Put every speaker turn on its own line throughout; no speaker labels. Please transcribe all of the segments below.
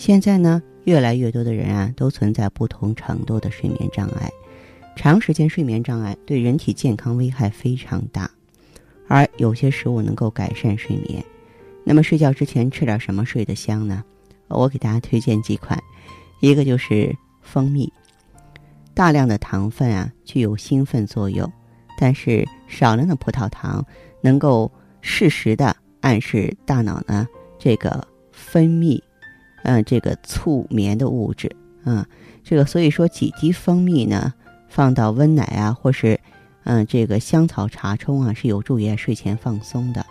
现在呢，越来越多的人啊，都存在不同程度的睡眠障碍，长时间睡眠障碍对人体健康危害非常大，而有些食物能够改善睡眠。那么睡觉之前吃点什么睡得香呢？我给大家推荐几款，一个就是蜂蜜。大量的糖分啊具有兴奋作用，但是少量的葡萄糖能够适时的暗示大脑呢这个分泌，嗯，这个促眠的物质啊，这个所以说几滴蜂蜜呢放到温奶啊或是嗯这个香草茶冲啊是有助于睡前放松的。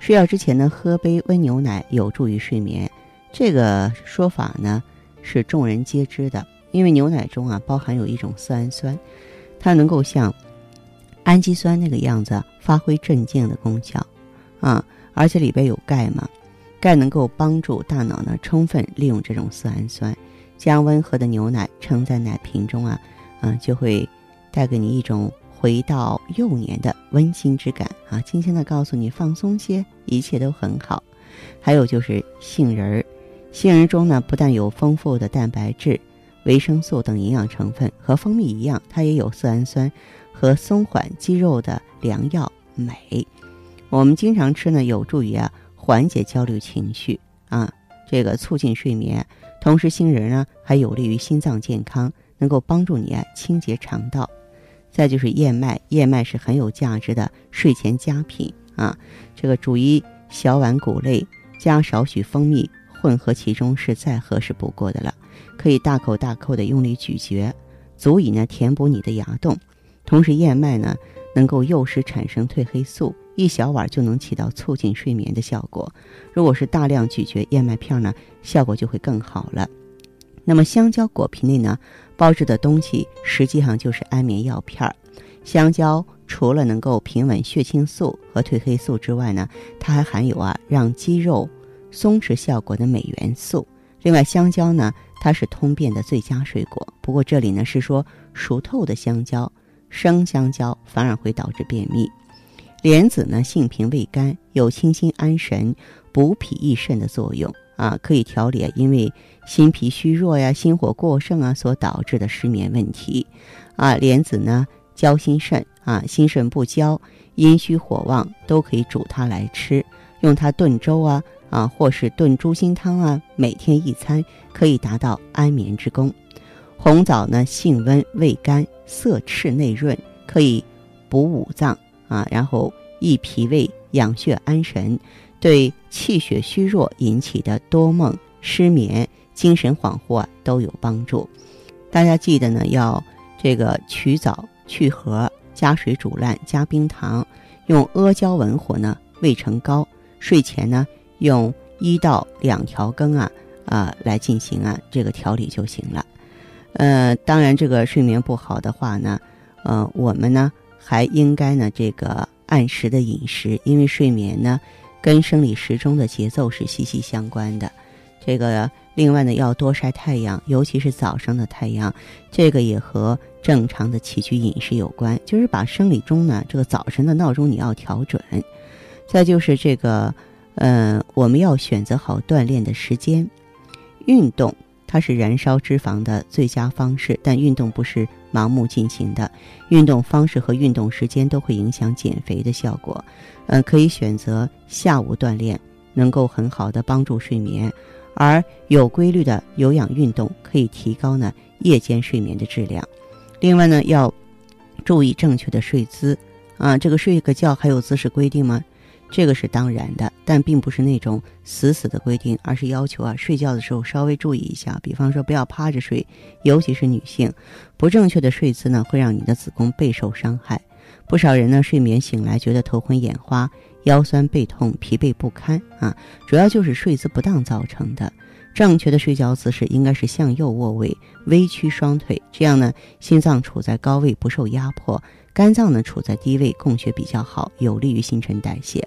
睡觉之前呢，喝杯温牛奶有助于睡眠，这个说法呢是众人皆知的。因为牛奶中啊包含有一种色氨酸，它能够像氨基酸那个样子发挥镇静的功效啊，而且里边有钙嘛，钙能够帮助大脑呢充分利用这种色氨酸。将温和的牛奶盛在奶瓶中啊，嗯，就会带给你一种。回到幼年的温馨之感啊！轻轻的告诉你放松些，一切都很好。还有就是杏仁儿，杏仁中呢不但有丰富的蛋白质、维生素等营养成分，和蜂蜜一样，它也有色氨酸和松缓肌肉的良药镁。我们经常吃呢，有助于啊缓解焦虑情绪啊，这个促进睡眠。同时，杏仁呢还有利于心脏健康，能够帮助你啊清洁肠道。再就是燕麦，燕麦是很有价值的睡前佳品啊。这个煮一小碗谷类，加少许蜂蜜，混合其中是再合适不过的了。可以大口大口的用力咀嚼，足以呢填补你的牙洞。同时，燕麦呢能够诱使产生褪黑素，一小碗就能起到促进睡眠的效果。如果是大量咀嚼燕麦片呢，效果就会更好了。那么香蕉果皮内呢，包着的东西实际上就是安眠药片儿。香蕉除了能够平稳血清素和褪黑素之外呢，它还含有啊让肌肉松弛效果的镁元素。另外，香蕉呢，它是通便的最佳水果。不过这里呢是说熟透的香蕉，生香蕉反而会导致便秘。莲子呢，性平味甘，有清心安神、补脾益肾的作用。啊，可以调理因为心脾虚弱呀、心火过盛啊所导致的失眠问题。啊，莲子呢，交心肾啊，心肾不交、阴虚火旺都可以煮它来吃，用它炖粥啊啊，或是炖猪心汤啊，每天一餐可以达到安眠之功。红枣呢，性温味甘，色赤内润，可以补五脏啊，然后益脾胃、养血安神。对气血虚弱引起的多梦、失眠、精神恍惚啊都有帮助。大家记得呢，要这个取枣去核，加水煮烂，加冰糖，用阿胶文火呢煨成膏。睡前呢用一到两条羹啊啊来进行啊这个调理就行了。呃，当然这个睡眠不好的话呢，呃，我们呢还应该呢这个按时的饮食，因为睡眠呢。跟生理时钟的节奏是息息相关的，这个另外呢要多晒太阳，尤其是早上的太阳，这个也和正常的起居饮食有关，就是把生理钟呢这个早晨的闹钟你要调准。再就是这个，呃，我们要选择好锻炼的时间，运动。它是燃烧脂肪的最佳方式，但运动不是盲目进行的，运动方式和运动时间都会影响减肥的效果。嗯，可以选择下午锻炼，能够很好的帮助睡眠，而有规律的有氧运动可以提高呢夜间睡眠的质量。另外呢，要注意正确的睡姿啊，这个睡个觉还有姿势规定吗？这个是当然的，但并不是那种死死的规定，而是要求啊，睡觉的时候稍微注意一下，比方说不要趴着睡，尤其是女性，不正确的睡姿呢，会让你的子宫备受伤害。不少人呢，睡眠醒来觉得头昏眼花，腰酸背痛、疲惫不堪啊，主要就是睡姿不当造成的。正确的睡觉姿势应该是向右卧位，微曲双腿，这样呢，心脏处在高位不受压迫，肝脏呢处在低位供血比较好，有利于新陈代谢。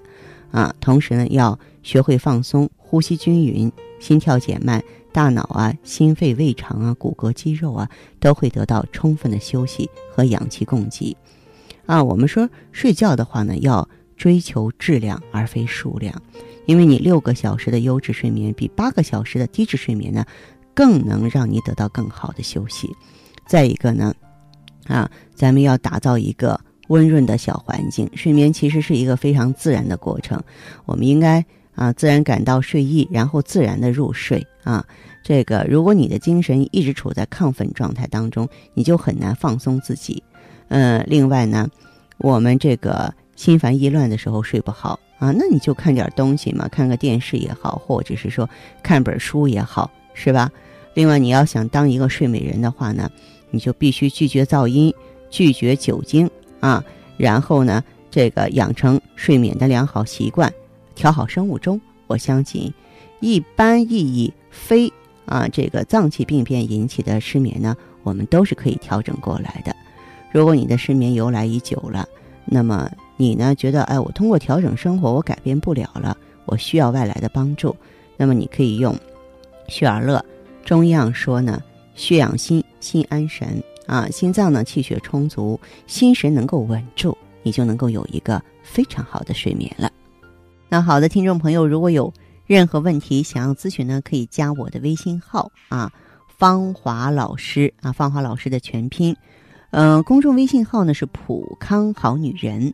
啊，同时呢，要学会放松，呼吸均匀，心跳减慢，大脑啊、心肺、胃肠啊、骨骼、肌肉啊，都会得到充分的休息和氧气供给。啊，我们说睡觉的话呢，要追求质量而非数量。因为你六个小时的优质睡眠比八个小时的低质睡眠呢，更能让你得到更好的休息。再一个呢，啊，咱们要打造一个温润的小环境。睡眠其实是一个非常自然的过程，我们应该啊自然感到睡意，然后自然的入睡啊。这个如果你的精神一直处在亢奋状态当中，你就很难放松自己。呃，另外呢，我们这个心烦意乱的时候睡不好。啊，那你就看点东西嘛，看个电视也好，或者是说看本书也好，是吧？另外，你要想当一个睡美人的话呢，你就必须拒绝噪音，拒绝酒精啊，然后呢，这个养成睡眠的良好习惯，调好生物钟。我相信，一般意义非啊这个脏器病变引起的失眠呢，我们都是可以调整过来的。如果你的失眠由来已久了，那么。你呢？觉得哎，我通过调整生活，我改变不了了，我需要外来的帮助。那么你可以用血尔乐。中医上说呢，血养心，心安神啊，心脏呢气血充足，心神能够稳住，你就能够有一个非常好的睡眠了。那好的，听众朋友，如果有任何问题想要咨询呢，可以加我的微信号啊，芳华老师啊，芳华老师的全拼，嗯，公众微信号呢是普康好女人。